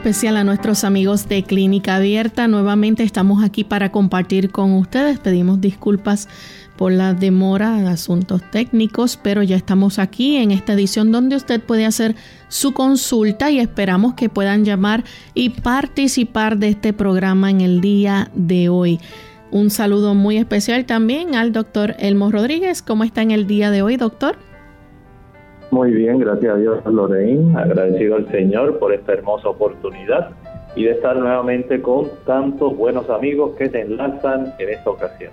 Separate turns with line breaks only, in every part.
Especial a nuestros amigos de Clínica Abierta. Nuevamente estamos aquí para compartir con ustedes. Pedimos disculpas por la demora de asuntos técnicos, pero ya estamos aquí en esta edición donde usted puede hacer su consulta y esperamos que puedan llamar y participar de este programa en el día de hoy. Un saludo muy especial también al doctor Elmo Rodríguez. ¿Cómo está en el día de hoy, doctor?
Muy bien, gracias a Dios, Lorraine. Agradecido al Señor por esta hermosa oportunidad y de estar nuevamente con tantos buenos amigos que se enlazan en esta ocasión.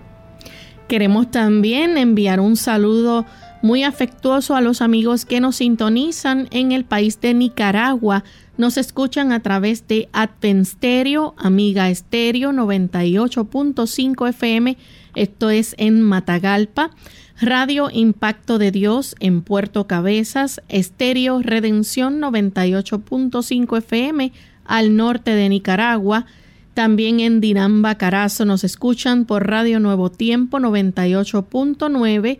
Queremos también enviar un saludo muy afectuoso a los amigos que nos sintonizan en el país de Nicaragua. Nos escuchan a través de Advensterio, Amiga Estéreo 98.5 FM. Esto es en Matagalpa. Radio Impacto de Dios en Puerto Cabezas, Estéreo Redención 98.5 FM al norte de Nicaragua. También en Dinamba, Carazo nos escuchan por Radio Nuevo Tiempo 98.9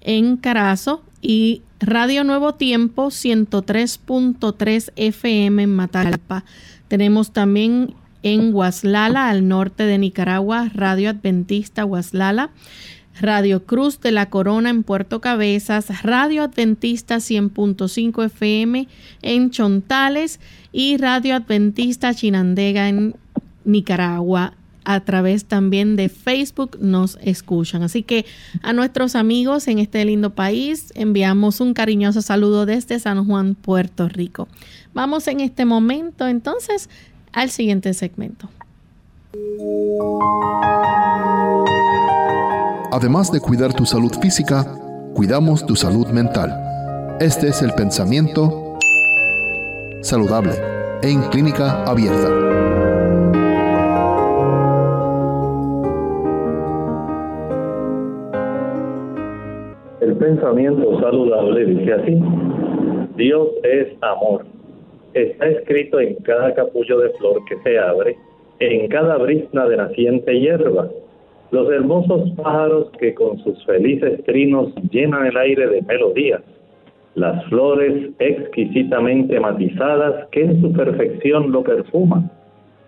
en Carazo y Radio Nuevo Tiempo 103.3 FM en Matagalpa. Tenemos también en Huaslala, al norte de Nicaragua, Radio Adventista Huaslala. Radio Cruz de la Corona en Puerto Cabezas, Radio Adventista 100.5 FM en Chontales y Radio Adventista Chinandega en Nicaragua. A través también de Facebook nos escuchan. Así que a nuestros amigos en este lindo país enviamos un cariñoso saludo desde San Juan, Puerto Rico. Vamos en este momento entonces al siguiente segmento.
Además de cuidar tu salud física, cuidamos tu salud mental. Este es el pensamiento saludable en clínica abierta.
El pensamiento saludable dice así, Dios es amor. Está escrito en cada capullo de flor que se abre, en cada brisna de naciente hierba los hermosos pájaros que con sus felices trinos llenan el aire de melodías, las flores exquisitamente matizadas que en su perfección lo perfuman,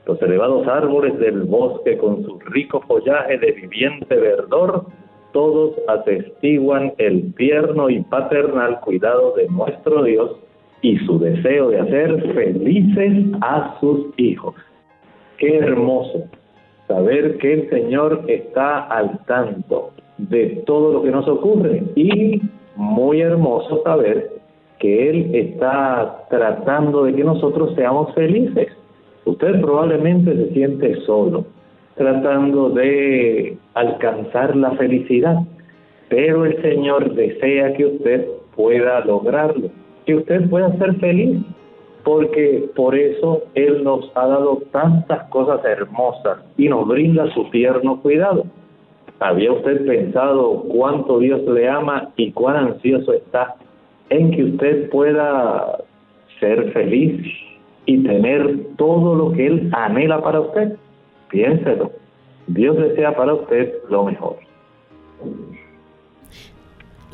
los elevados árboles del bosque con su rico follaje de viviente verdor, todos atestiguan el tierno y paternal cuidado de nuestro Dios y su deseo de hacer felices a sus hijos. Qué hermoso saber que el Señor está al tanto de todo lo que nos ocurre y muy hermoso saber que Él está tratando de que nosotros seamos felices. Usted probablemente se siente solo, tratando de alcanzar la felicidad, pero el Señor desea que usted pueda lograrlo, que usted pueda ser feliz porque por eso Él nos ha dado tantas cosas hermosas y nos brinda su tierno cuidado. ¿Había usted pensado cuánto Dios le ama y cuán ansioso está en que usted pueda ser feliz y tener todo lo que Él anhela para usted? Piénselo. Dios desea para usted lo mejor.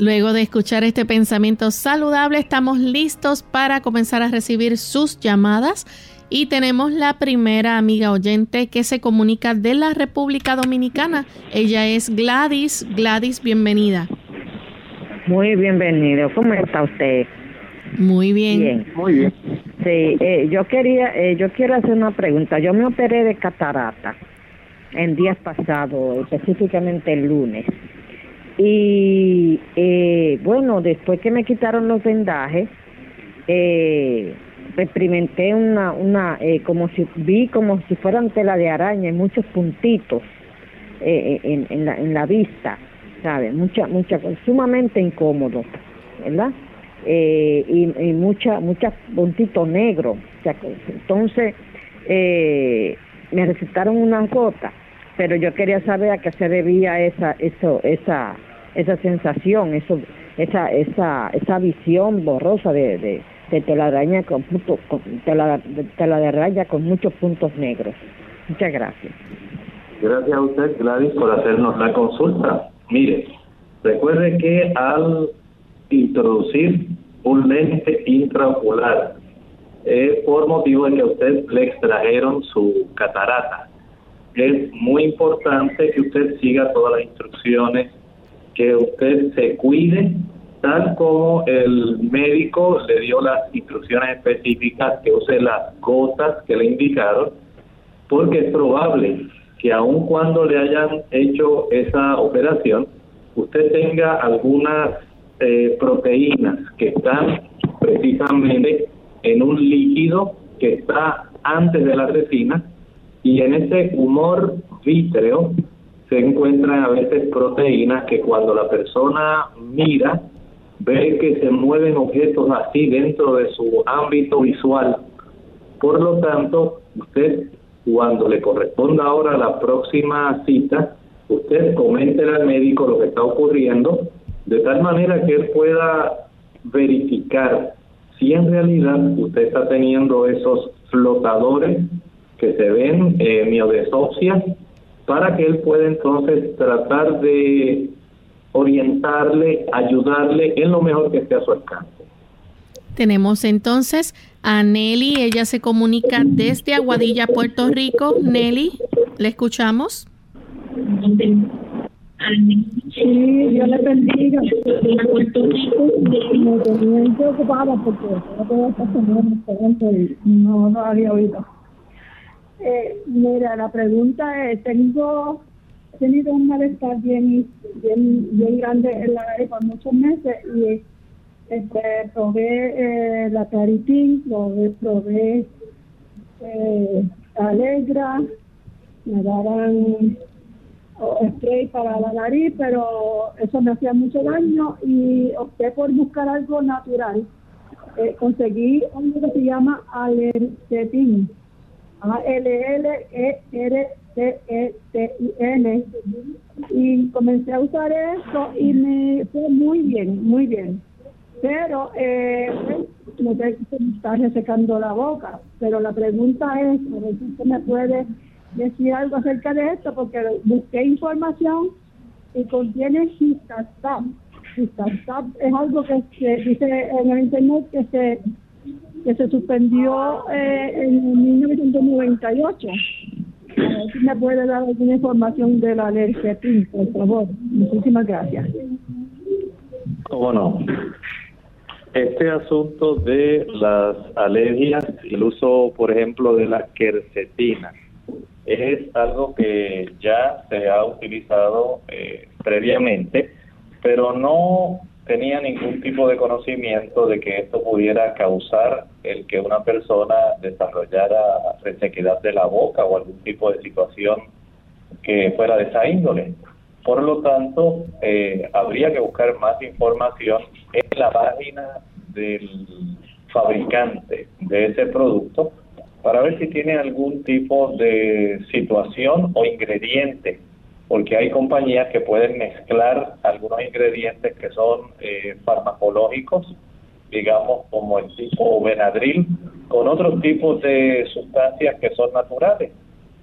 Luego de escuchar este pensamiento saludable, estamos listos para comenzar a recibir sus llamadas y tenemos la primera amiga oyente que se comunica de la República Dominicana. Ella es Gladys. Gladys, bienvenida.
Muy bienvenido. ¿Cómo está usted?
Muy bien.
Muy bien.
Sí, eh, yo quería, eh, yo quiero hacer una pregunta. Yo me operé de catarata en días pasados, específicamente el lunes. Y eh, bueno, después que me quitaron los vendajes, eh, experimenté una, una eh, como si vi como si fueran tela de araña, muchos puntitos eh, en, en, la, en la vista, ¿sabes? Mucha, mucha, sumamente incómodo, ¿verdad? Eh, y, y mucha, muchos puntitos negros. entonces, eh, me recetaron una gota, pero yo quería saber a qué se debía esa, eso, esa, esa sensación, eso, esa, esa, esa visión borrosa de, de, de telaraña con, punto, con de con muchos puntos negros. Muchas gracias.
Gracias a usted, Gladys, por hacernos la consulta. Mire, recuerde que al introducir un lente intraocular es por motivo de que a usted le extrajeron su catarata. Es muy importante que usted siga todas las instrucciones, que usted se cuide, tal como el médico le dio las instrucciones específicas, que use las gotas que le indicaron, porque es probable que aun cuando le hayan hecho esa operación, usted tenga algunas eh, proteínas que están precisamente en un líquido que está antes de la retina y en ese humor vítreo se encuentran a veces proteínas que cuando la persona mira ve que se mueven objetos así dentro de su ámbito visual. Por lo tanto, usted cuando le corresponda ahora la próxima cita, usted comente al médico lo que está ocurriendo, de tal manera que él pueda verificar si en realidad usted está teniendo esos flotadores que se ven eh, para que él pueda entonces tratar de orientarle, ayudarle en lo mejor que esté a su alcance.
Tenemos entonces a Nelly, ella se comunica desde Aguadilla, Puerto Rico. Nelly, ¿le escuchamos?
Sí, yo le bendiga. Puerto Rico me tenía preocupada porque no y no lo había oído. Eh, mira, la pregunta es, tengo tenido un malestar bien, bien, bien grande en la nariz por muchos meses y este, probé eh, la claritín, probé, probé eh, alegra, me daban spray para la nariz, pero eso me hacía mucho daño y opté por buscar algo natural. Eh, conseguí algo que se llama alercetin, A-L-L-E-R-C-E-T-I-N, y comencé a usar eso y me fue muy bien, muy bien. Pero eh, no te está resecando la boca, pero la pregunta es, a ver si usted me puede decir algo acerca de esto porque busqué información y contiene Histastab. Histastab es algo que se dice en el internet que se que se suspendió eh, en 1998. A ver si me puede dar alguna información de la alergia, por favor. Muchísimas gracias.
¿Cómo no? Este asunto de las alergias, el uso, por ejemplo, de la quercetina, es algo que ya se ha utilizado eh, previamente, pero no tenía ningún tipo de conocimiento de que esto pudiera causar el que una persona desarrollara resequedad de la boca o algún tipo de situación que fuera de esa índole. Por lo tanto, eh, habría que buscar más información en la página del fabricante de ese producto para ver si tiene algún tipo de situación o ingrediente, porque hay compañías que pueden mezclar algunos ingredientes que son eh, farmacológicos, digamos como el tipo Benadryl, con otros tipos de sustancias que son naturales.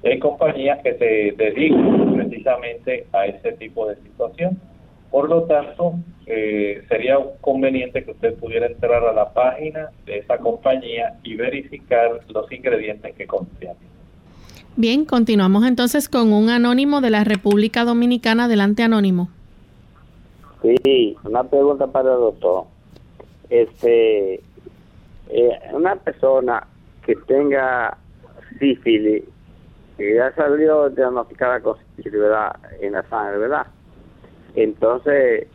Hay compañías que se dedican precisamente a ese tipo de situación. Por lo tanto, eh, sería conveniente que usted pudiera entrar a la página de esa compañía y verificar los ingredientes que contiene.
Bien, continuamos entonces con un anónimo de la República Dominicana. Adelante, anónimo.
Sí, una pregunta para el doctor. Este, eh, una persona que tenga sífilis, que ya salió diagnosticada con sífilis, ¿verdad? En la sangre, ¿verdad? Entonces,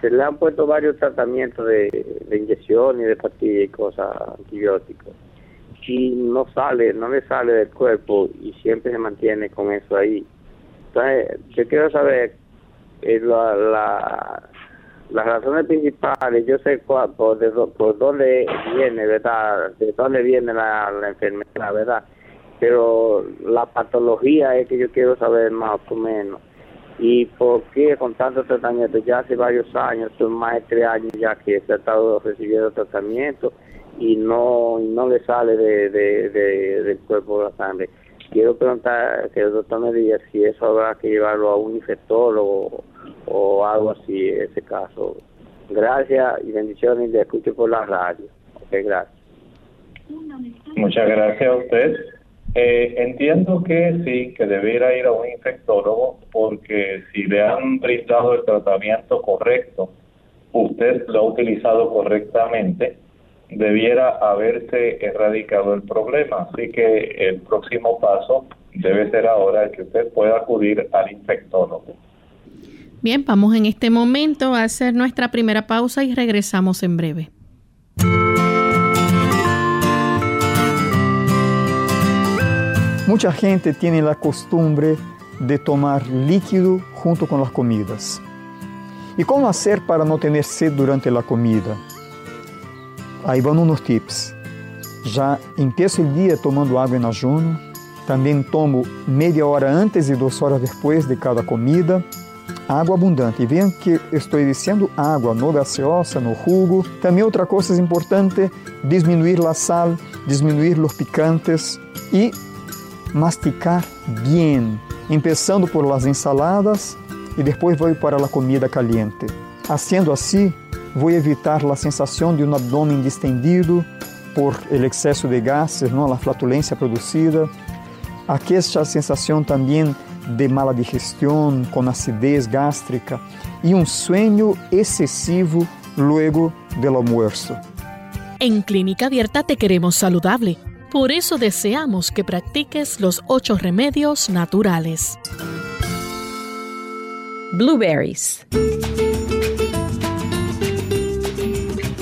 se le han puesto varios tratamientos de, de inyección y de pastillas y cosas antibióticos y no sale, no le sale del cuerpo y siempre se mantiene con eso ahí. Entonces, yo quiero saber eh, la, la, las razones principales, yo sé cuál, por, de, por dónde viene, ¿verdad? De dónde viene la, la enfermedad, ¿verdad? Pero la patología es que yo quiero saber más o menos. Y por qué con tanto tratamiento, ya hace varios años, son más de tres años ya que se ha estado recibiendo tratamiento y no no le sale de, de, del cuerpo la sangre. Quiero preguntar que el doctor me diga si eso habrá que llevarlo a un infectólogo o, algo así, ese caso. Gracias y bendiciones le escucho por la radio. Ok, gracias.
Muchas gracias a usted. Eh, entiendo que sí, que debiera ir a un infectólogo porque si le han brindado el tratamiento correcto, usted lo ha utilizado correctamente, debiera haberse erradicado el problema. Así que el próximo paso debe ser ahora que usted pueda acudir al infectólogo.
Bien, vamos en este momento a hacer nuestra primera pausa y regresamos en breve.
Mucha gente tiene la costumbre de tomar líquido junto con las comidas. ¿Y cómo hacer para no tener sed durante la comida? Aí vão uns tips. Já empiezo o dia tomando água em ayuno. Também tomo meia hora antes e duas horas depois de cada comida. Água abundante. Vejam que estou dizendo água no gaseosa, no jugo. Também outra coisa importante, diminuir a sal, diminuir os picantes e masticar bem, começando por las ensaladas e depois vou para a comida caliente. Haciendo assim, vou evitar a sensação de um abdômen distendido por el excesso de gases, não, a flatulência produzida. Aquesta sensação também de mala digestão, com acidez gástrica e um sueño excessivo luego del almuerzo.
En Clínica Abierta te queremos saludable. Por eso deseamos que practiques los ocho remedios naturales.
Blueberries.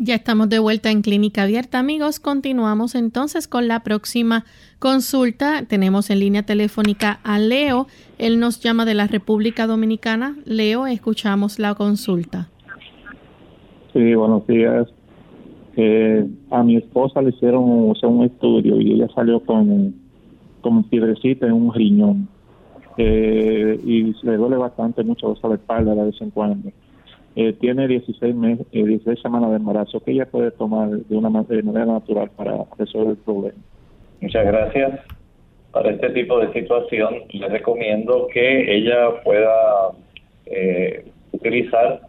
Ya estamos de vuelta en Clínica Abierta, amigos. Continuamos entonces con la próxima consulta. Tenemos en línea telefónica a Leo. Él nos llama de la República Dominicana. Leo, escuchamos la consulta.
Sí, buenos días. Eh, a mi esposa le hicieron un estudio y ella salió con, con piedrecita en un riñón. Eh, y le duele bastante mucho la espalda de vez en cuando eh, tiene 16, meses, eh, 16 semanas de embarazo, que ella puede tomar de una manera natural para resolver el problema.
Muchas gracias. Para este tipo de situación, le recomiendo que ella pueda eh, utilizar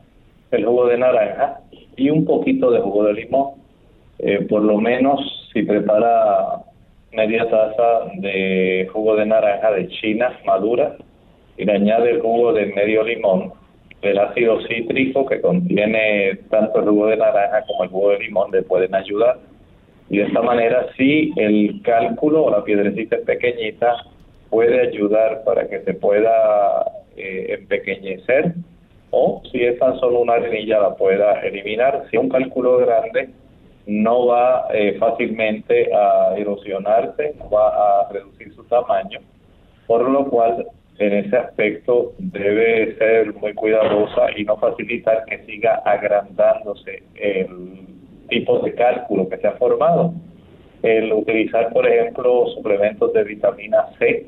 el jugo de naranja y un poquito de jugo de limón. Eh, por lo menos, si prepara media taza de jugo de naranja de China madura y le añade el jugo de medio limón, el ácido cítrico que contiene tanto el jugo de naranja como el jugo de limón le pueden ayudar. Y de esta manera, si el cálculo o la piedrecita es pequeñita, puede ayudar para que se pueda eh, empequeñecer o si es tan solo una arenilla la pueda eliminar. Si un cálculo grande, no va eh, fácilmente a erosionarse, no va a reducir su tamaño, por lo cual en ese aspecto debe ser muy cuidadosa y no facilitar que siga agrandándose el tipo de cálculo que se ha formado. El utilizar, por ejemplo, suplementos de vitamina C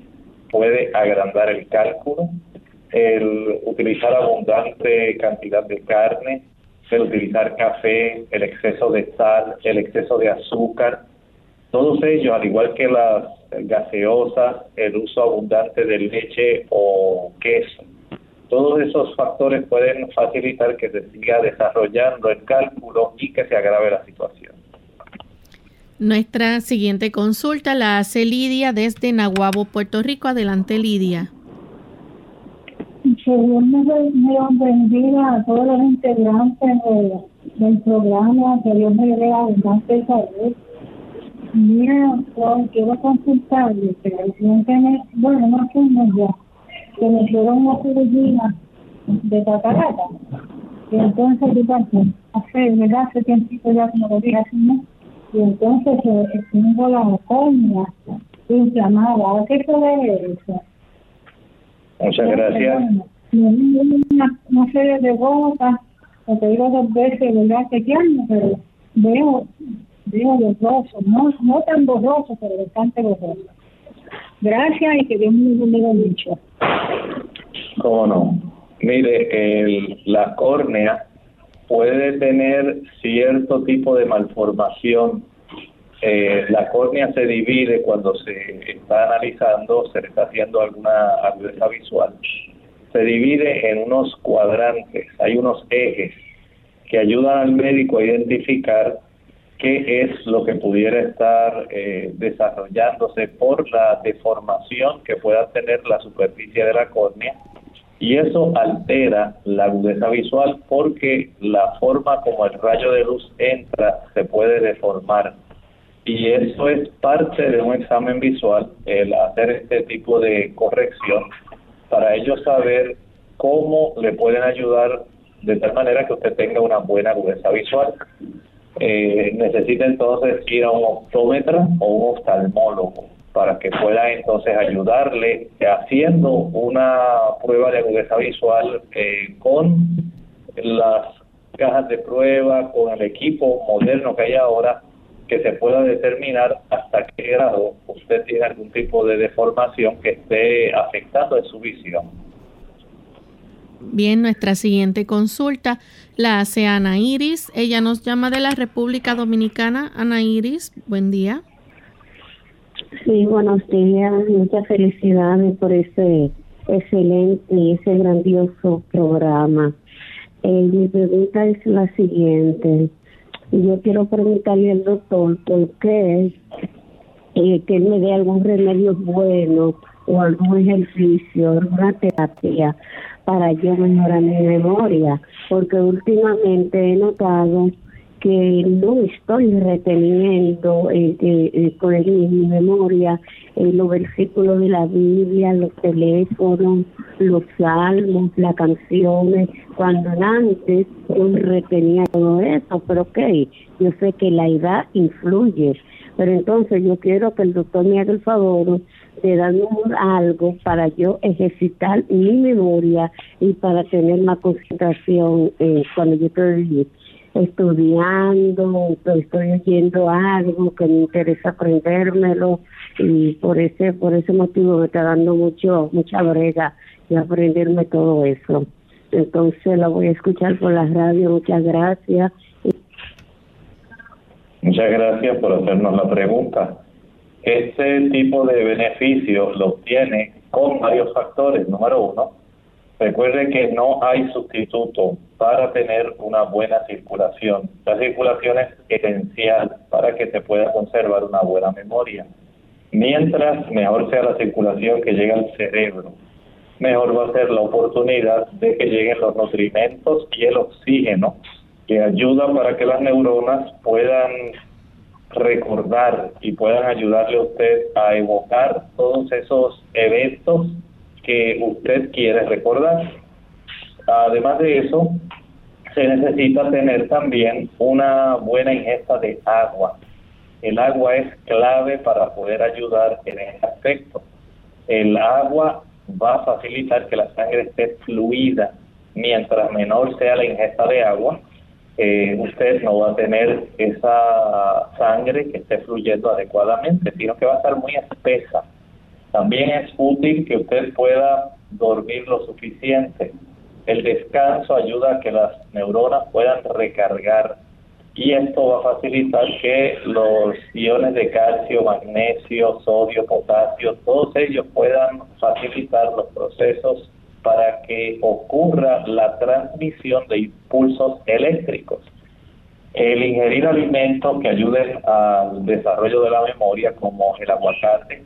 puede agrandar el cálculo. El utilizar abundante cantidad de carne, el utilizar café, el exceso de sal, el exceso de azúcar, todos ellos, al igual que las gaseosas, el uso abundante de leche o queso, todos esos factores pueden facilitar que se siga desarrollando el cálculo y que se agrave la situación.
Nuestra siguiente consulta la hace Lidia desde Nahuabo, Puerto Rico. Adelante, Lidia.
Que Dios me, bendiga a todos los integrantes del programa, que Dios me dé abundante salud Mira, quiero consultarle que recientemente, bueno, no un ya, que me hicieron una cirugía de catarata. Y entonces, ¿qué pasó? Hace, ¿verdad? Hace tiempo ya, como lo dije hace un Y entonces eh, tengo la córnea inflamada. ¿A qué se debe eso?
Muchas gracias.
Una, una serie de gotas, lo te digo dos veces, ¿verdad? Chequeando, pero veo veo borroso, no, no tan borroso, pero bastante borroso. Gracias y que Dios me bendiga mucho.
¿Cómo no? Mire, el, la córnea puede tener cierto tipo de malformación. Eh, la córnea se divide cuando se está analizando, se le está haciendo alguna agudeza visual. Se divide en unos cuadrantes, hay unos ejes que ayudan al médico a identificar qué es lo que pudiera estar eh, desarrollándose por la deformación que pueda tener la superficie de la córnea y eso altera la agudeza visual porque la forma como el rayo de luz entra se puede deformar. Y eso es parte de un examen visual el hacer este tipo de corrección para ellos saber cómo le pueden ayudar de tal manera que usted tenga una buena agudeza visual eh, necesita entonces ir a un optómetra o un oftalmólogo para que pueda entonces ayudarle haciendo una prueba de agudeza visual eh, con las cajas de prueba, con el equipo moderno que hay ahora, que se pueda determinar hasta qué grado usted tiene algún tipo de deformación que esté afectando en su visión.
Bien, nuestra siguiente consulta la hace Ana Iris. Ella nos llama de la República Dominicana. Ana Iris, buen día.
Sí, buenos días. Muchas felicidades por ese excelente y ese grandioso programa. Eh, mi pregunta es la siguiente. Yo quiero preguntarle al doctor por qué eh, que me dé algún remedio bueno o algún ejercicio, alguna terapia para yo mejorar mi memoria, porque últimamente he notado que no estoy reteniendo eh, eh, eh con mi memoria eh, los versículos de la Biblia, los teléfonos, los salmos, las canciones, cuando antes yo retenía todo eso, pero ok, yo sé que la edad influye, pero entonces yo quiero que el doctor me haga el favor de darme algo para yo ejercitar mi memoria y para tener más concentración eh, cuando yo estoy estudiando, estoy oyendo algo que me interesa aprendérmelo y por ese por ese motivo me está dando mucho mucha brega de aprenderme todo eso. Entonces la voy a escuchar por la radio. Muchas gracias.
Muchas gracias por hacernos la pregunta. Este tipo de beneficio lo obtiene con varios factores. Número uno, recuerde que no hay sustituto para tener una buena circulación. La circulación es esencial para que se pueda conservar una buena memoria. Mientras mejor sea la circulación que llega al cerebro mejor va a ser la oportunidad de que lleguen los nutrimentos y el oxígeno que ayudan para que las neuronas puedan recordar y puedan ayudarle a usted a evocar todos esos eventos que usted quiere recordar. Además de eso, se necesita tener también una buena ingesta de agua. El agua es clave para poder ayudar en ese aspecto. El agua va a facilitar que la sangre esté fluida. Mientras menor sea la ingesta de agua, eh, usted no va a tener esa sangre que esté fluyendo adecuadamente, sino que va a estar muy espesa. También es útil que usted pueda dormir lo suficiente. El descanso ayuda a que las neuronas puedan recargar y esto va a facilitar que los iones de calcio, magnesio, sodio, potasio, todos ellos puedan facilitar los procesos para que ocurra la transmisión de impulsos eléctricos. El ingerir alimentos que ayuden al desarrollo de la memoria, como el aguacate,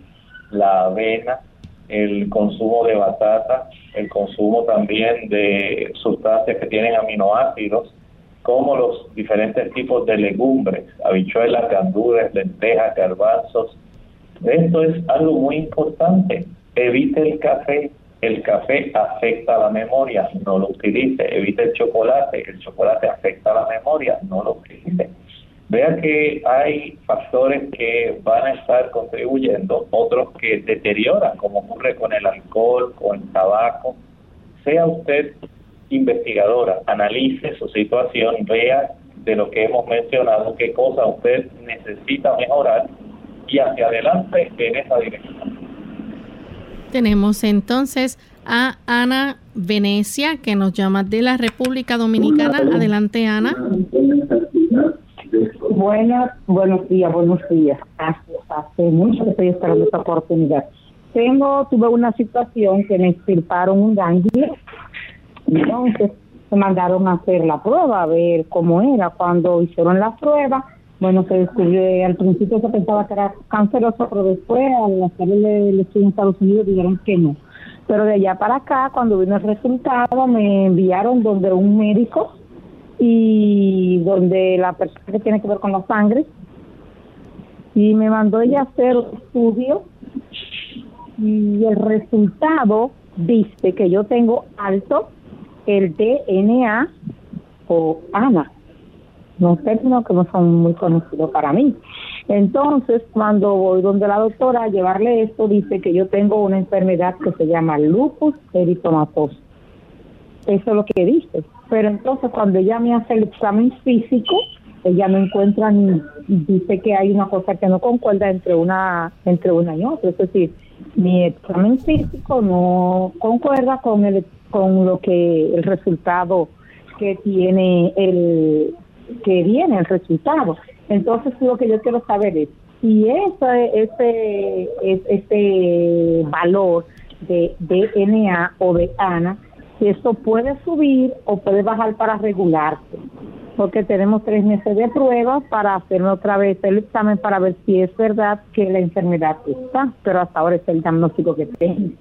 la avena, el consumo de batata, el consumo también de sustancias que tienen aminoácidos, como los diferentes tipos de legumbres, habichuelas, gandules, lentejas, garbanzos. Esto es algo muy importante. Evite el café, el café afecta la memoria, no lo utilice. Evite el chocolate, el chocolate afecta la memoria, no lo utilice. Vea que hay factores que van a estar contribuyendo, otros que deterioran, como ocurre con el alcohol, con el tabaco. Sea usted investigadora, analice su situación, vea de lo que hemos mencionado, qué cosa usted necesita mejorar y hacia adelante en esa dirección.
Tenemos entonces a Ana Venecia, que nos llama de la República Dominicana. Adelante, Ana.
Buenas, buenos días, buenos días. Hace, mucho que estoy esperando esta oportunidad. Tengo, tuve una situación que me extirparon un ganglio, entonces se mandaron a hacer la prueba, a ver cómo era. Cuando hicieron la prueba, bueno, se descubrió, al principio se pensaba que era canceroso, pero después al hacerle el estudio en Estados Unidos dijeron que no. Pero de allá para acá, cuando vino el resultado, me enviaron donde un médico y donde la persona que tiene que ver con la sangre y me mandó ella hacer estudio y el resultado dice que yo tengo alto el DNA o ANA no términos que no son muy conocidos para mí. Entonces, cuando voy donde la doctora a llevarle esto, dice que yo tengo una enfermedad que se llama lupus eritomatoso. Eso es lo que dice. Pero entonces, cuando ella me hace el examen físico, ella no encuentra ni dice que hay una cosa que no concuerda entre una entre una y otra. Es decir, mi examen físico no concuerda con el con lo que el resultado que tiene el que viene el resultado. Entonces lo que yo quiero saber es si ese, ese, este valor de DNA o de ANA, si esto puede subir o puede bajar para regularse. Porque tenemos tres meses de pruebas para hacerme otra vez el examen para ver si es verdad que la enfermedad está, pero hasta ahora es el diagnóstico que tengo.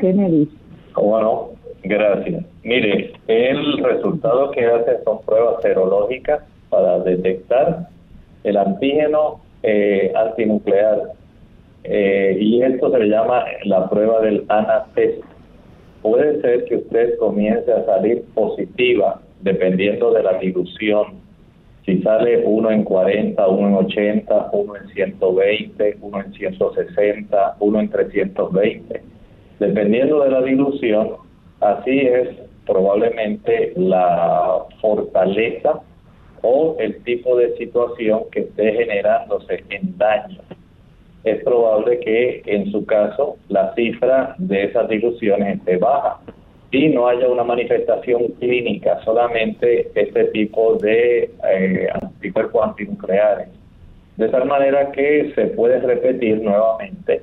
¿Qué me dice?
Bueno, Gracias. Mire, el resultado que hace son pruebas serológicas para detectar el antígeno eh, antinuclear. Eh, y esto se le llama la prueba del ANA-test. Puede ser que usted comience a salir positiva dependiendo de la dilución. Si sale uno en 40, uno en 80, uno en 120, uno en 160, uno en 320. Dependiendo de la dilución, Así es probablemente la fortaleza o el tipo de situación que esté generándose en daño. Es probable que en su caso la cifra de esas diluciones esté baja y no haya una manifestación clínica, solamente este tipo de eh, anticuerpos antinucleares. De tal manera que se puede repetir nuevamente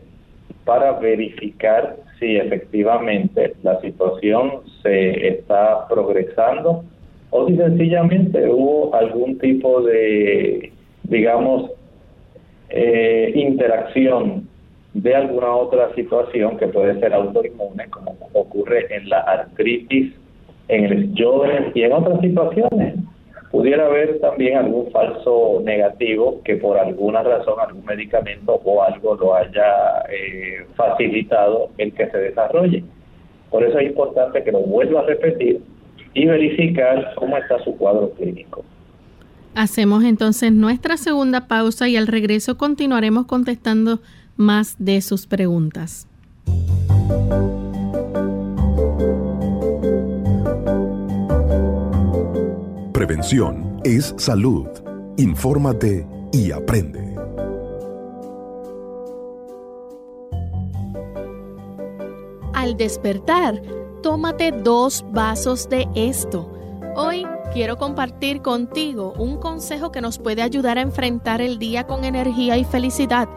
para verificar si efectivamente la situación se está progresando o si sencillamente hubo algún tipo de, digamos, eh, interacción de alguna otra situación que puede ser autoinmune, como ocurre en la artritis, en el Sjögren y en otras situaciones. Pudiera haber también algún falso negativo que por alguna razón, algún medicamento o algo lo haya eh, facilitado el que se desarrolle. Por eso es importante que lo vuelva a repetir y verificar cómo está su cuadro clínico.
Hacemos entonces nuestra segunda pausa y al regreso continuaremos contestando más de sus preguntas.
Prevención es salud. Infórmate y aprende.
Al despertar, tómate dos vasos de esto. Hoy quiero compartir contigo un consejo que nos puede ayudar a enfrentar el día con energía y felicidad.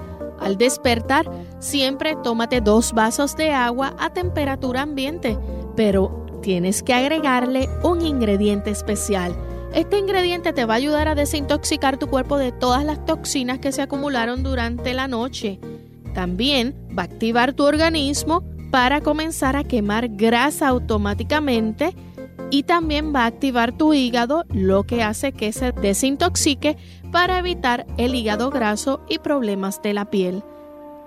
Al despertar, siempre tómate dos vasos de agua a temperatura ambiente, pero tienes que agregarle un ingrediente especial. Este ingrediente te va a ayudar a desintoxicar tu cuerpo de todas las toxinas que se acumularon durante la noche. También va a activar tu organismo para comenzar a quemar grasa automáticamente y también va a activar tu hígado, lo que hace que se desintoxique para evitar el hígado graso y problemas de la piel.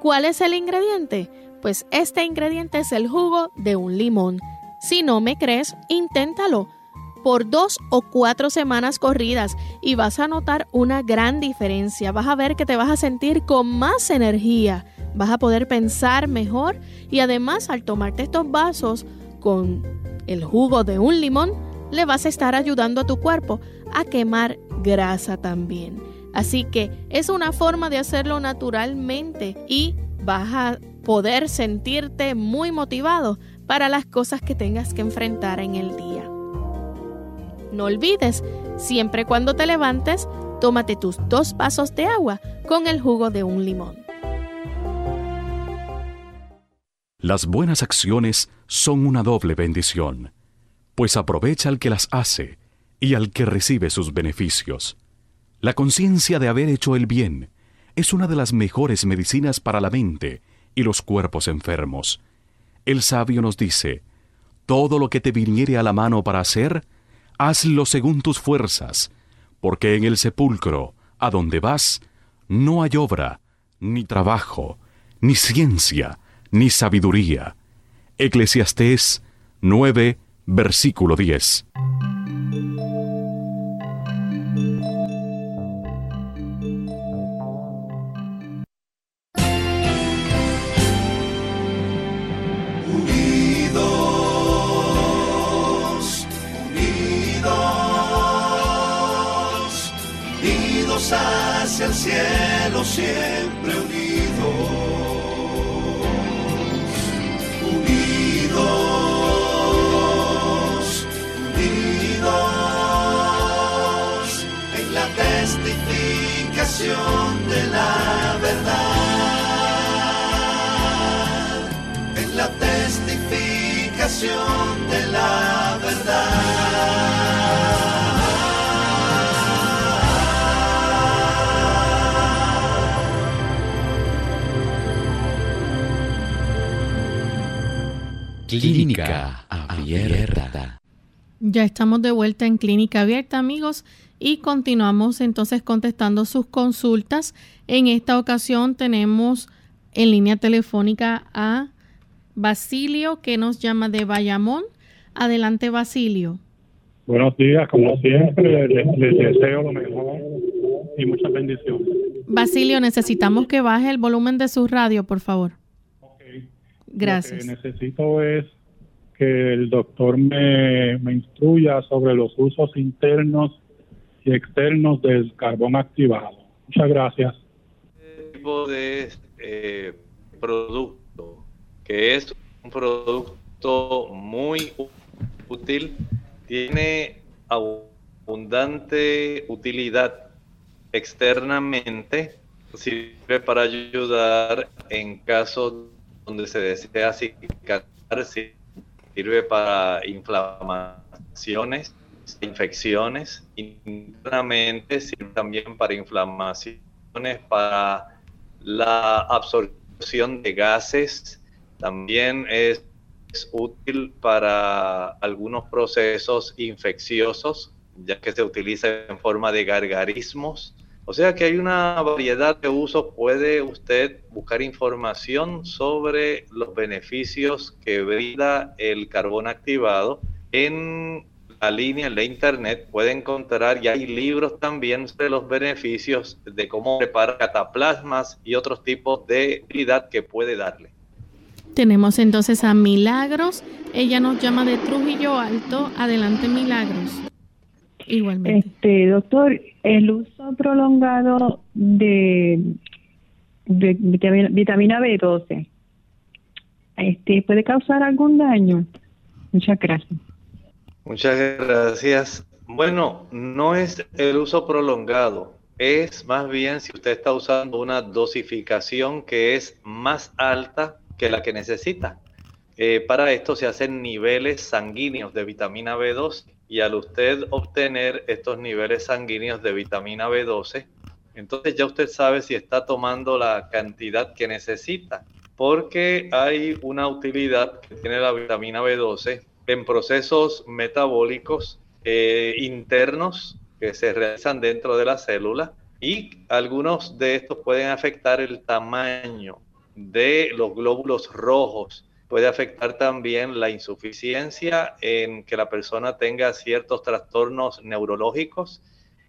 ¿Cuál es el ingrediente? Pues este ingrediente es el jugo de un limón. Si no me crees, inténtalo por dos o cuatro semanas corridas y vas a notar una gran diferencia. Vas a ver que te vas a sentir con más energía, vas a poder pensar mejor y además al tomarte estos vasos con el jugo de un limón, le vas a estar ayudando a tu cuerpo a quemar grasa también. Así que es una forma de hacerlo naturalmente y vas a poder sentirte muy motivado para las cosas que tengas que enfrentar en el día. No olvides, siempre cuando te levantes, tómate tus dos vasos de agua con el jugo de un limón.
Las buenas acciones son una doble bendición, pues aprovecha al que las hace y al que recibe sus beneficios. La conciencia de haber hecho el bien es una de las mejores medicinas para la mente y los cuerpos enfermos. El sabio nos dice, todo lo que te viniere a la mano para hacer, hazlo según tus fuerzas, porque en el sepulcro, a donde vas, no hay obra, ni trabajo, ni ciencia, ni sabiduría. Eclesiastés 9, versículo 10.
Testificación de la verdad, en la testificación de la verdad.
Clínica Abierta.
Ya estamos de vuelta en Clínica Abierta, amigos, y continuamos entonces contestando sus consultas. En esta ocasión tenemos en línea telefónica a Basilio, que nos llama de Bayamón. Adelante, Basilio.
Buenos días, como siempre, les, les deseo lo mejor y muchas bendiciones.
Basilio, necesitamos que baje el volumen de su radio, por favor. Gracias.
Lo que necesito es que el doctor me, me instruya sobre los usos internos y externos del carbón activado. Muchas gracias.
tipo de eh, producto, que es un producto muy útil, tiene abundante utilidad externamente, sirve para ayudar en casos donde se desea cicatar, sirve para inflamaciones, infecciones, internamente sirve también para inflamaciones, para la absorción de gases, también es útil para algunos procesos infecciosos, ya que se utiliza en forma de gargarismos. O sea que hay una variedad de usos. Puede usted buscar información sobre los beneficios que brinda el carbón activado en la línea de internet. Puede encontrar, y hay libros también sobre los beneficios de cómo preparar cataplasmas y otros tipos de utilidad que puede darle.
Tenemos entonces a Milagros. Ella nos llama de Trujillo Alto. Adelante, Milagros. Igualmente.
Este, doctor, el uso prolongado de, de vitamina, vitamina B12 este, puede causar algún daño. Muchas gracias.
Muchas gracias. Bueno, no es el uso prolongado, es más bien si usted está usando una dosificación que es más alta que la que necesita. Eh, para esto se hacen niveles sanguíneos de vitamina B12 y al usted obtener estos niveles sanguíneos de vitamina B12, entonces ya usted sabe si está tomando la cantidad que necesita, porque hay una utilidad que tiene la vitamina B12 en procesos metabólicos eh, internos que se realizan dentro de la célula y algunos de estos pueden afectar el tamaño de los glóbulos rojos puede afectar también la insuficiencia en que la persona tenga ciertos trastornos neurológicos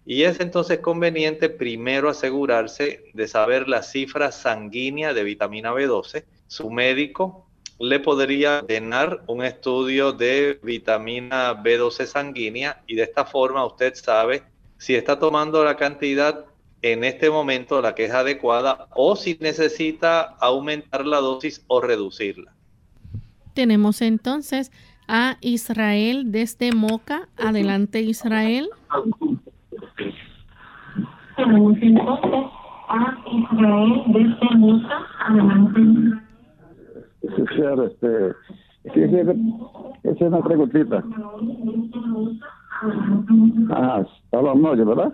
y es entonces conveniente primero asegurarse de saber la cifra sanguínea de vitamina B12. Su médico le podría ordenar un estudio de vitamina B12 sanguínea y de esta forma usted sabe si está tomando la cantidad en este momento la que es adecuada o si necesita aumentar la dosis o reducirla.
Tenemos entonces a Israel desde Moca. Adelante, Israel.
Tenemos entonces a Israel desde Moca. Adelante.
Este, sí, esa es una preguntita. Ah, no, ¿verdad?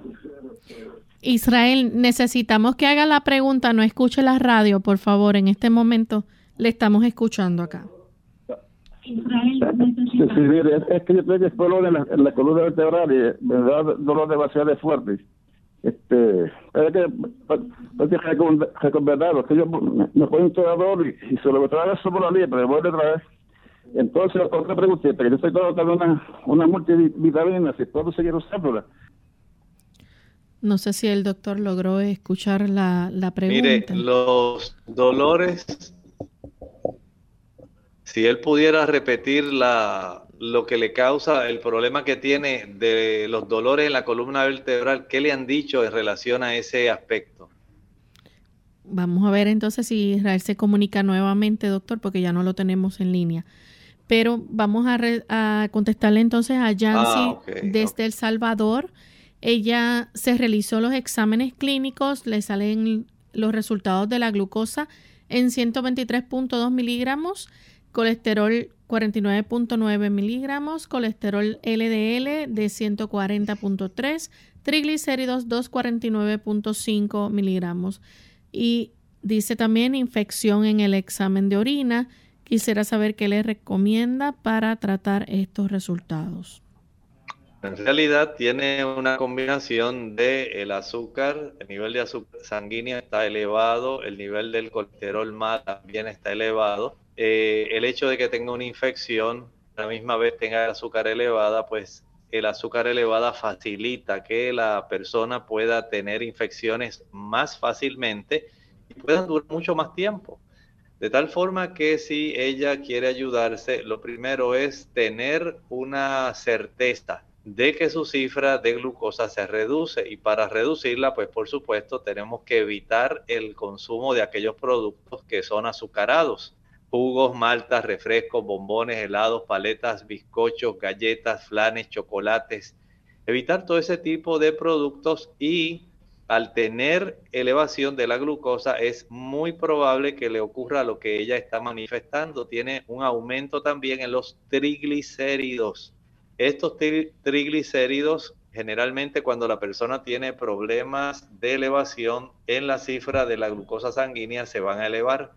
Israel, necesitamos que haga la pregunta, no escuche la radio, por favor, en este momento le estamos escuchando acá.
Sí, sí, mire, es, que yo tengo dolor en la, en la columna vertebral y me da dolor demasiado fuerte. Este, es que, es que es que yo me, pongo un dolor y, y se lo otra vez por la línea, pero me vuelve otra vez. Entonces, otra preguntita, que yo estoy tomando una, una multivitamina, si puedo seguir usándola.
No sé si el doctor logró escuchar la, la pregunta.
Mire, los dolores si él pudiera repetir la, lo que le causa el problema que tiene de los dolores en la columna vertebral, ¿qué le han dicho en relación a ese aspecto?
Vamos a ver entonces si Israel se comunica nuevamente, doctor, porque ya no lo tenemos en línea. Pero vamos a, contestarle entonces a Yancy ah, desde El Salvador. Ella se realizó los exámenes clínicos, le salen los resultados de la glucosa en 123.2 miligramos colesterol 49.9 miligramos, colesterol LDL de 140.3, triglicéridos 249.5 miligramos. Y dice también infección en el examen de orina. Quisiera saber qué le recomienda para tratar estos resultados.
En realidad tiene una combinación de el azúcar, el nivel de azúcar sanguíneo está elevado, el nivel del colesterol mal también está elevado eh, el hecho de que tenga una infección, a la misma vez tenga azúcar elevada, pues el azúcar elevada facilita que la persona pueda tener infecciones más fácilmente y puedan durar mucho más tiempo. De tal forma que si ella quiere ayudarse, lo primero es tener una certeza de que su cifra de glucosa se reduce y para reducirla, pues por supuesto tenemos que evitar el consumo de aquellos productos que son azucarados jugos, maltas, refrescos, bombones, helados, paletas, bizcochos, galletas, flanes, chocolates. Evitar todo ese tipo de productos y al tener elevación de la glucosa es muy probable que le ocurra lo que ella está manifestando. Tiene un aumento también en los triglicéridos. Estos triglicéridos generalmente cuando la persona tiene problemas de elevación en la cifra de la glucosa sanguínea se van a elevar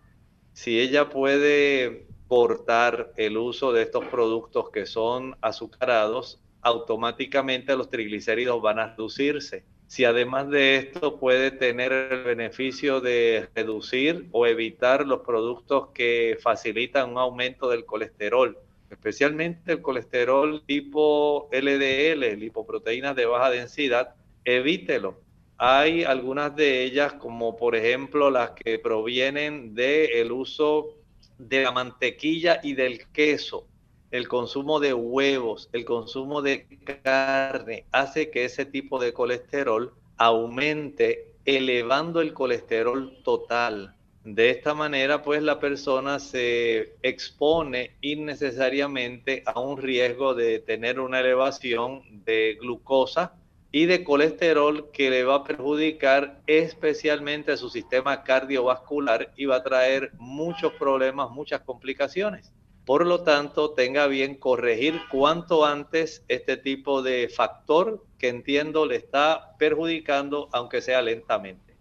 si ella puede cortar el uso de estos productos que son azucarados, automáticamente los triglicéridos van a reducirse. Si además de esto puede tener el beneficio de reducir o evitar los productos que facilitan un aumento del colesterol, especialmente el colesterol tipo LDL, lipoproteínas de baja densidad, evítelo. Hay algunas de ellas, como por ejemplo las que provienen del uso de la mantequilla y del queso, el consumo de huevos, el consumo de carne, hace que ese tipo de colesterol aumente, elevando el colesterol total. De esta manera, pues la persona se expone innecesariamente a un riesgo de tener una elevación de glucosa y de colesterol que le va a perjudicar especialmente a su sistema cardiovascular y va a traer muchos problemas, muchas complicaciones. Por lo tanto, tenga bien corregir cuanto antes este tipo de factor que entiendo le está perjudicando, aunque sea lentamente.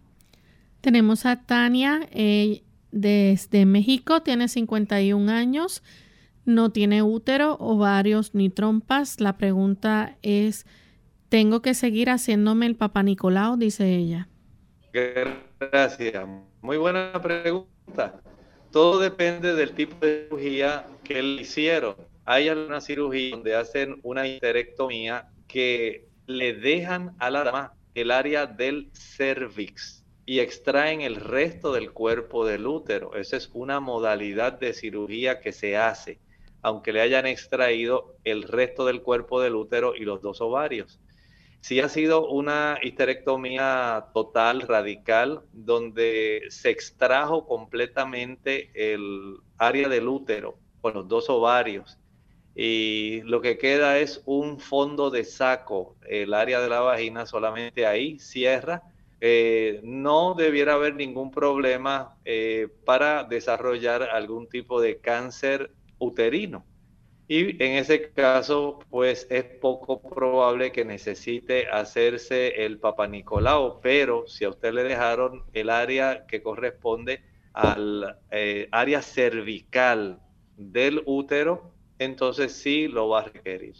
Tenemos a Tania eh, desde México, tiene 51 años, no tiene útero, ovarios ni trompas. La pregunta es, ¿tengo que seguir haciéndome el Papa Nicolau? Dice ella.
Gracias. Muy buena pregunta. Todo depende del tipo de cirugía que le hicieron. Hay alguna cirugía donde hacen una histerectomía que le dejan a la dama el área del cervix y extraen el resto del cuerpo del útero. Esa es una modalidad de cirugía que se hace, aunque le hayan extraído el resto del cuerpo del útero y los dos ovarios. Si ha sido una histerectomía total, radical, donde se extrajo completamente el área del útero con los dos ovarios y lo que queda es un fondo de saco, el área de la vagina solamente ahí cierra. Eh, no debiera haber ningún problema eh, para desarrollar algún tipo de cáncer uterino. Y en ese caso, pues es poco probable que necesite hacerse el Papa pero si a usted le dejaron el área que corresponde al eh, área cervical del útero, entonces sí lo va a requerir.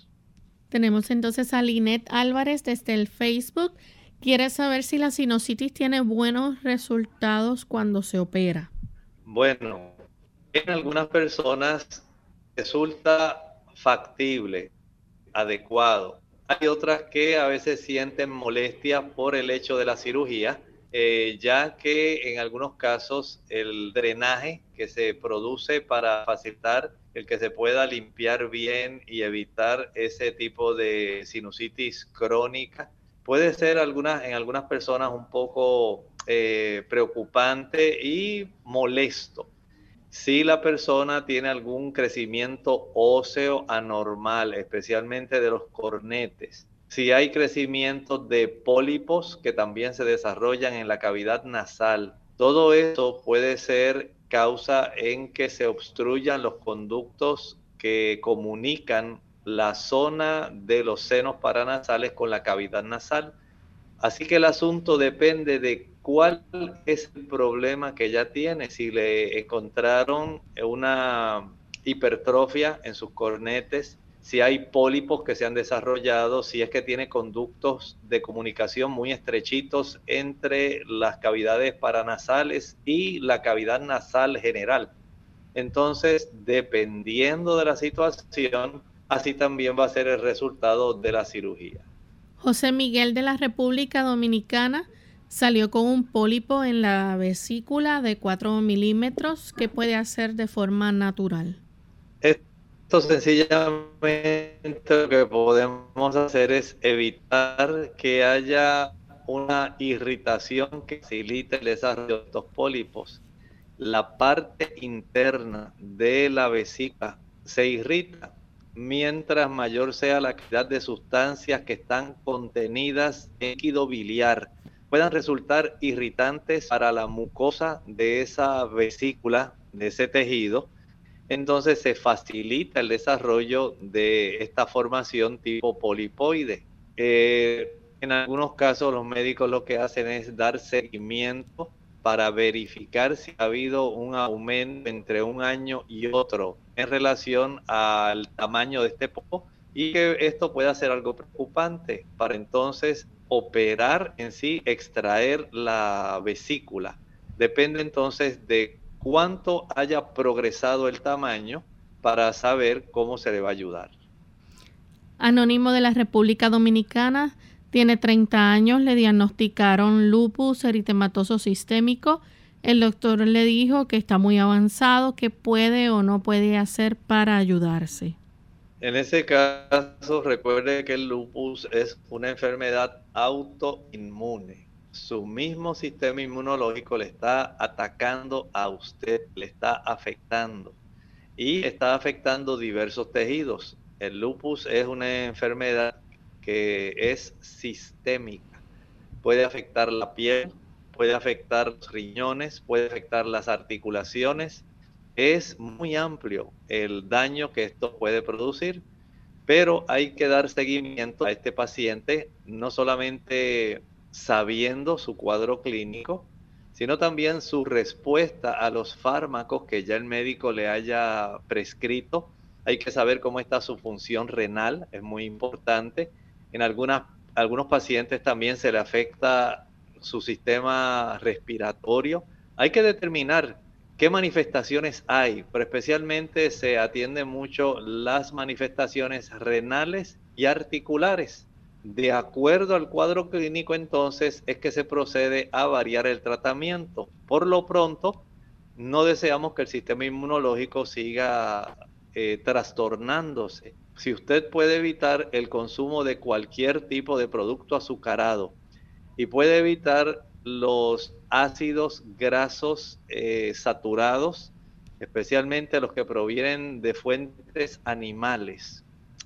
Tenemos entonces a Linet Álvarez desde el Facebook. Quiere saber si la sinusitis tiene buenos resultados cuando se opera.
Bueno, en algunas personas resulta factible, adecuado. Hay otras que a veces sienten molestia por el hecho de la cirugía, eh, ya que en algunos casos el drenaje que se produce para facilitar el que se pueda limpiar bien y evitar ese tipo de sinusitis crónica puede ser en algunas personas un poco eh, preocupante y molesto si la persona tiene algún crecimiento óseo anormal, especialmente de los cornetes, si hay crecimiento de pólipos que también se desarrollan en la cavidad nasal, todo esto puede ser causa en que se obstruyan los conductos que comunican la zona de los senos paranasales con la cavidad nasal. Así que el asunto depende de cuál es el problema que ya tiene, si le encontraron una hipertrofia en sus cornetes, si hay pólipos que se han desarrollado, si es que tiene conductos de comunicación muy estrechitos entre las cavidades paranasales y la cavidad nasal general. Entonces, dependiendo de la situación, así también va a ser el resultado de la cirugía.
José Miguel de la República Dominicana Salió con un pólipo en la vesícula de 4 milímetros que puede hacer de forma natural.
Esto sencillamente lo que podemos hacer es evitar que haya una irritación que facilite el desarrollo de estos pólipos. La parte interna de la vesícula se irrita mientras mayor sea la cantidad de sustancias que están contenidas en líquido biliar puedan resultar irritantes para la mucosa de esa vesícula, de ese tejido, entonces se facilita el desarrollo de esta formación tipo polipoide. Eh, en algunos casos los médicos lo que hacen es dar seguimiento para verificar si ha habido un aumento entre un año y otro en relación al tamaño de este popo y que esto pueda ser algo preocupante para entonces operar en sí, extraer la vesícula. Depende entonces de cuánto haya progresado el tamaño para saber cómo se le va a ayudar.
Anónimo de la República Dominicana, tiene 30 años, le diagnosticaron lupus eritematoso sistémico. El doctor le dijo que está muy avanzado, que puede o no puede hacer para ayudarse.
En ese caso, recuerde que el lupus es una enfermedad autoinmune. Su mismo sistema inmunológico le está atacando a usted, le está afectando y está afectando diversos tejidos. El lupus es una enfermedad que es sistémica. Puede afectar la piel, puede afectar los riñones, puede afectar las articulaciones. Es muy amplio el daño que esto puede producir, pero hay que dar seguimiento a este paciente, no solamente sabiendo su cuadro clínico, sino también su respuesta a los fármacos que ya el médico le haya prescrito. Hay que saber cómo está su función renal, es muy importante en algunas, algunos pacientes también se le afecta su sistema respiratorio. Hay que determinar qué manifestaciones hay, pero especialmente se atienden mucho las manifestaciones renales y articulares. De acuerdo al cuadro clínico, entonces, es que se procede a variar el tratamiento. Por lo pronto, no deseamos que el sistema inmunológico siga eh, trastornándose si usted puede evitar el consumo de cualquier tipo de producto azucarado y puede evitar los ácidos grasos eh, saturados, especialmente los que provienen de fuentes animales.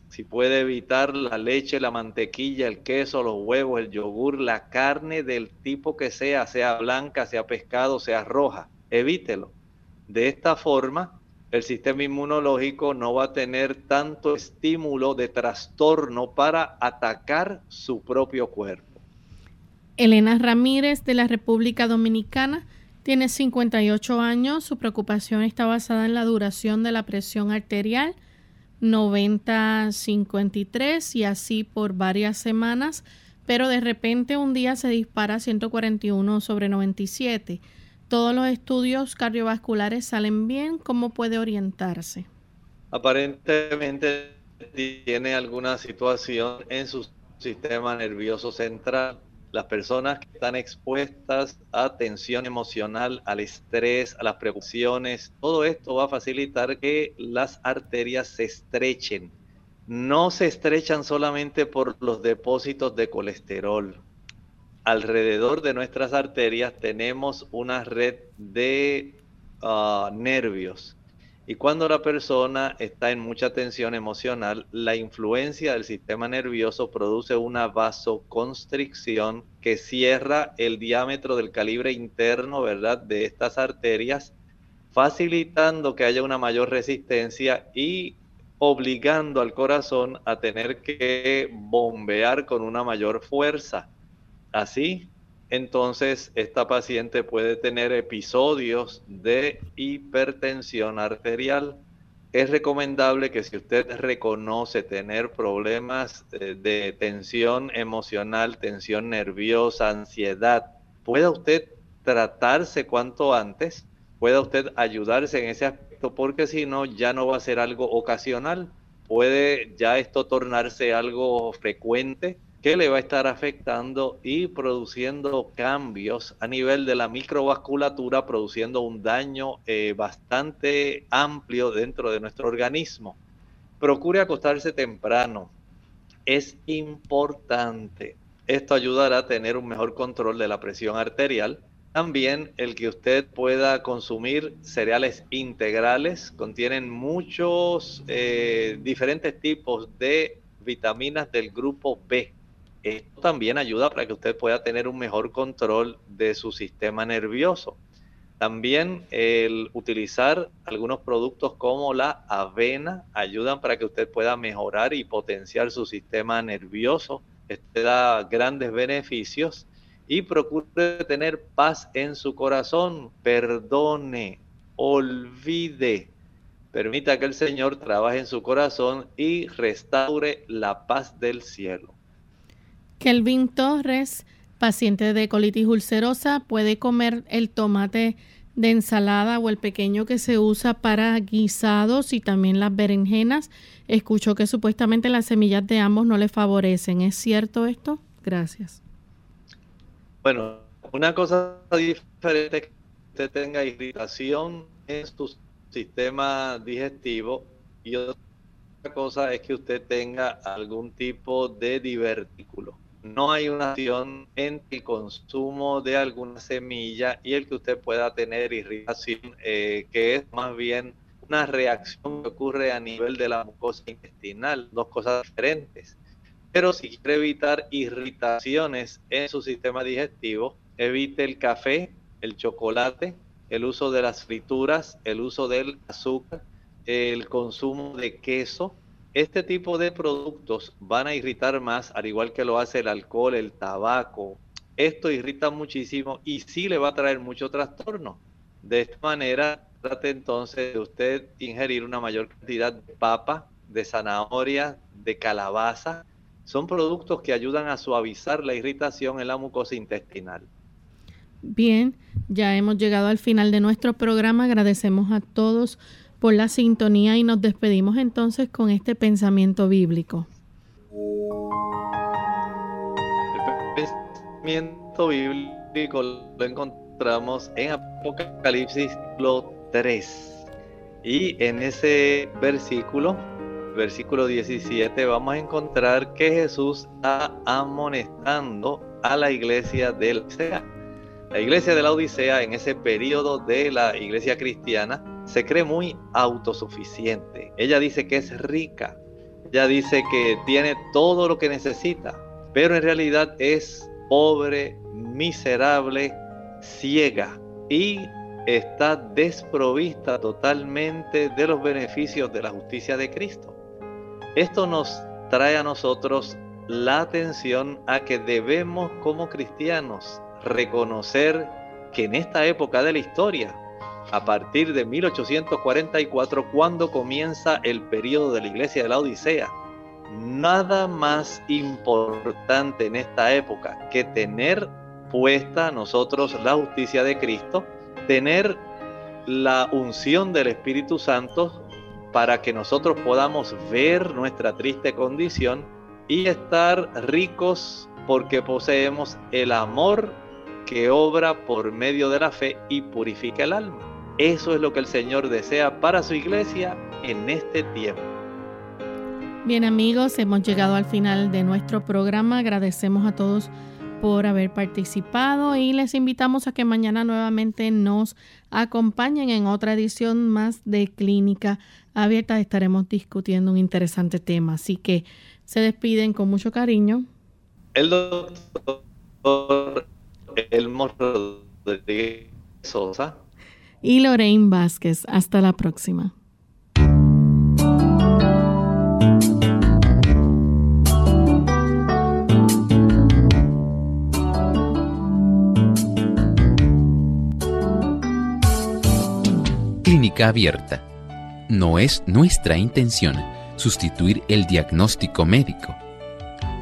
Si puede evitar la leche, la mantequilla, el queso, los huevos, el yogur, la carne del tipo que sea, sea blanca, sea pescado, sea roja, evítelo. De esta forma, el sistema inmunológico no va a tener tanto estímulo de trastorno para atacar su propio cuerpo.
Elena Ramírez de la República Dominicana tiene 58 años. Su preocupación está basada en la duración de la presión arterial 90-53 y así por varias semanas, pero de repente un día se dispara 141 sobre 97 todos los estudios cardiovasculares salen bien, ¿cómo puede orientarse?
Aparentemente tiene alguna situación en su sistema nervioso central. Las personas que están expuestas a tensión emocional, al estrés, a las preocupaciones, todo esto va a facilitar que las arterias se estrechen. No se estrechan solamente por los depósitos de colesterol, alrededor de nuestras arterias tenemos una red de ah, nervios. Y cuando la persona está en mucha tensión emocional, la influencia del sistema nervioso produce una vasoconstricción que cierra el diámetro del calibre interno, ¿verdad?, de estas arterias, facilitando que haya una mayor resistencia y obligando al corazón a tener que bombear con una mayor fuerza. Así, entonces esta paciente puede tener episodios de hipertensión arterial. Es recomendable que si usted reconoce tener problemas eh, de tensión emocional, tensión nerviosa, ansiedad, pueda usted tratarse cuanto antes, pueda usted ayudarse en ese aspecto, porque si no, ya no va a ser algo ocasional, puede ya esto tornarse algo frecuente que le va a estar afectando y produciendo cambios a nivel de la microvasculatura, produciendo un daño eh, bastante amplio dentro de nuestro organismo. Procure acostarse temprano. Es importante. Esto ayudará a tener un mejor control de la presión arterial. También el que usted pueda consumir cereales integrales contienen muchos eh, diferentes tipos de vitaminas del grupo B esto también ayuda para que usted pueda tener un mejor control de su sistema nervioso. También el utilizar algunos productos como la avena ayudan para que usted pueda mejorar y potenciar su sistema nervioso. Este da grandes beneficios y procure tener paz en su corazón. Perdone, olvide. Permita que el Señor trabaje en su corazón y restaure la paz del cielo.
Kelvin Torres, paciente de colitis ulcerosa, puede comer el tomate de ensalada o el pequeño que se usa para guisados y también las berenjenas. Escucho que supuestamente las semillas de ambos no le favorecen. ¿Es cierto esto? Gracias.
Bueno, una cosa diferente es que usted tenga irritación en su sistema digestivo y otra cosa es que usted tenga algún tipo de divertículo no hay una acción entre el consumo de alguna semilla y el que usted pueda tener irritación, eh, que es más bien una reacción que ocurre a nivel de la mucosa intestinal, dos cosas diferentes. Pero si quiere evitar irritaciones en su sistema digestivo, evite el café, el chocolate, el uso de las frituras, el uso del azúcar, el consumo de queso, este tipo de productos van a irritar más, al igual que lo hace el alcohol, el tabaco. Esto irrita muchísimo y sí le va a traer mucho trastorno. De esta manera, trate entonces de usted ingerir una mayor cantidad de papa, de zanahoria, de calabaza. Son productos que ayudan a suavizar la irritación en la mucosa intestinal.
Bien, ya hemos llegado al final de nuestro programa. Agradecemos a todos por la sintonía y nos despedimos entonces con este pensamiento bíblico.
El pensamiento bíblico lo encontramos en Apocalipsis 3. Y en ese versículo, versículo 17, vamos a encontrar que Jesús está amonestando a la iglesia de la Odisea. La iglesia de la Odisea, en ese periodo de la iglesia cristiana, se cree muy autosuficiente. Ella dice que es rica. Ella dice que tiene todo lo que necesita. Pero en realidad es pobre, miserable, ciega y está desprovista totalmente de los beneficios de la justicia de Cristo. Esto nos trae a nosotros la atención a que debemos como cristianos reconocer que en esta época de la historia a partir de 1844 cuando comienza el periodo de la iglesia de la Odisea. Nada más importante en esta época que tener puesta nosotros la justicia de Cristo, tener la unción del Espíritu Santo para que nosotros podamos ver nuestra triste condición y estar ricos porque poseemos el amor que obra por medio de la fe y purifica el alma. Eso es lo que el Señor desea para su iglesia en este tiempo.
Bien amigos, hemos llegado al final de nuestro programa. Agradecemos a todos por haber participado y les invitamos a que mañana nuevamente nos acompañen en otra edición más de Clínica Abierta. Estaremos discutiendo un interesante tema, así que se despiden con mucho cariño.
El doctor Elmo Rodríguez Sosa
y Lorraine Vázquez. Hasta la próxima.
Clínica abierta. No es nuestra intención sustituir el diagnóstico médico.